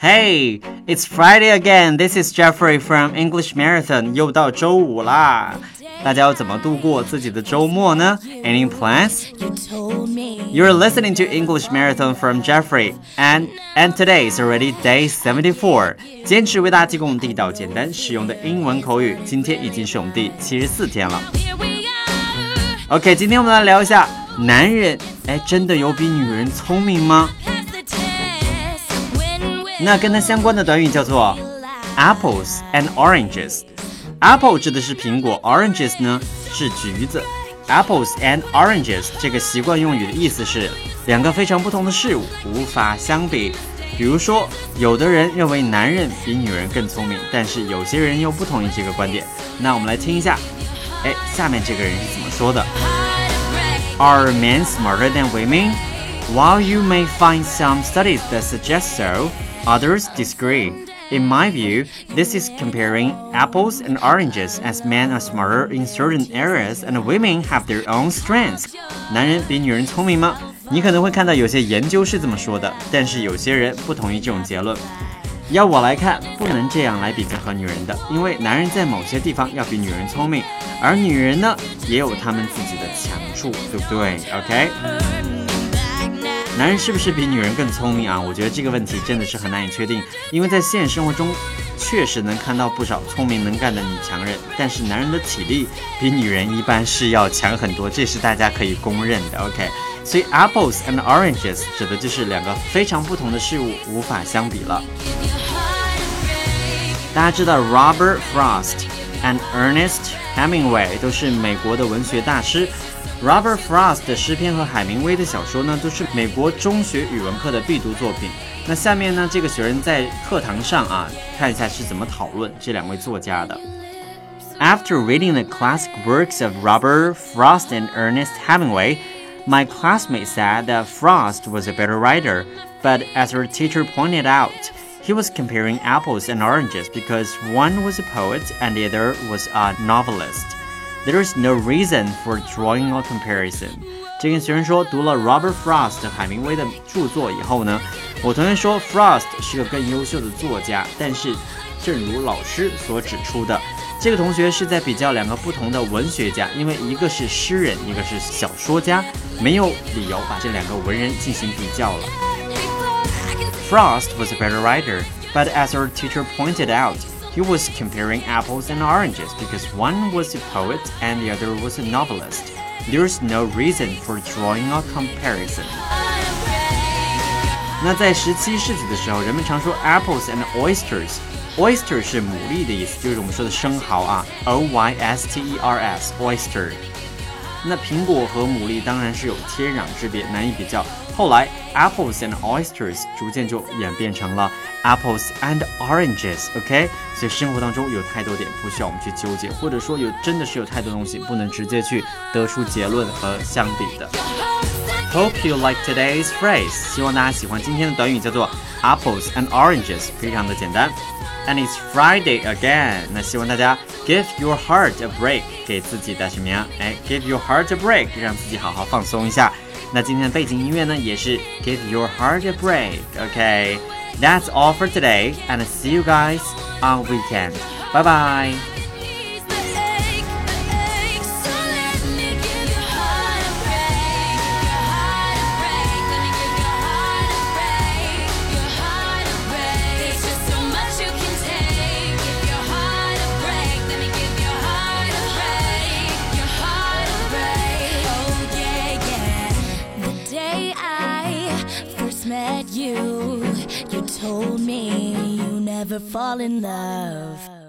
Hey, it's Friday again. This is Jeffrey from English Marathon. 又到周五啦，大家要怎么度过自己的周末呢？Any plans? You're listening to English Marathon from Jeffrey, and and today is already day seventy-four. 坚持为大家提供地道、简单、实用的英文口语。今天已经是我们第七十四天了。OK，今天我们来聊一下，男人哎，真的有比女人聪明吗？那跟它相关的短语叫做 apples and oranges。apple 指的是苹果，oranges 呢是橘子。apples and oranges 这个习惯用语的意思是两个非常不同的事物，无法相比。比如说，有的人认为男人比女人更聪明，但是有些人又不同意这个观点。那我们来听一下，哎，下面这个人是怎么说的？Are men smarter than women? While you may find some studies that suggest so. Others disagree. In my view, this is comparing apples and oranges as men are smarter in certain areas and women have their own strengths. 男人比女人聪明吗？你可能会看到有些研究是这么说的，但是有些人不同意这种结论。要我来看，不能这样来比较和女人的，因为男人在某些地方要比女人聪明，而女人呢，也有他们自己的强处，对不对？OK。 男人是不是比女人更聪明啊？我觉得这个问题真的是很难以确定，因为在现实生活中，确实能看到不少聪明能干的女强人，但是男人的体力比女人一般是要强很多，这是大家可以公认的。OK，所以 apples and oranges 指的就是两个非常不同的事物，无法相比了。大家知道 Robert Frost and Ernest Hemingway 都是美国的文学大师。Robert Frost 的诗篇和海明威的小说呢，都是美国中学语文课的必读作品。那下面呢，这个学生在课堂上啊，看一下是怎么讨论这两位作家的。After reading the classic works of Robert Frost and Ernest Hemingway, my classmates said that Frost was a better writer, but as our teacher pointed out, he was comparing apples and oranges because one was a poet and the other was a novelist. There is no reason for drawing a comparison。这跟学生说，读了 Robert Frost 海明威的着作以后呢，我同学说 Frost 是个更优秀的作家，但是正如老师所指出的，这个同学是在比较两个不同的文学家，因为一个是诗人，一个是小说家，没有理由把这两个文人进行比较了。 Frost was a better writer, but as our teacher pointed out. He was comparing apples and oranges because one was a poet and the other was a novelist. There's no reason for drawing a comparison. 那在十七世纪的时候，人们常说 apples and oysters。oyster 是牡蛎的意思，就是我们说的生蚝啊，o y s t e r s oyster。那苹果和牡蛎当然是有天壤之别，难以比较。后来 ，apples and oysters 逐渐就演变成了 apples and oranges，OK？所以生活当中有太多点不需要我们去纠结，或者说有真的是有太多东西不能直接去得出结论和相比的。Hope you like today's phrase，希望大家喜欢今天的短语，叫做 apples and oranges，非常的简单。And it's Friday again，那希望大家 give your heart a break，给自己的什么呀？哎，give your heart a break，让自己好好放松一下。那今天的背景音乐呢，也是 Give Your Heart a Break。OK，That's all for today, and see you guys on weekend. Bye bye. Met you, you told me you never fall in love.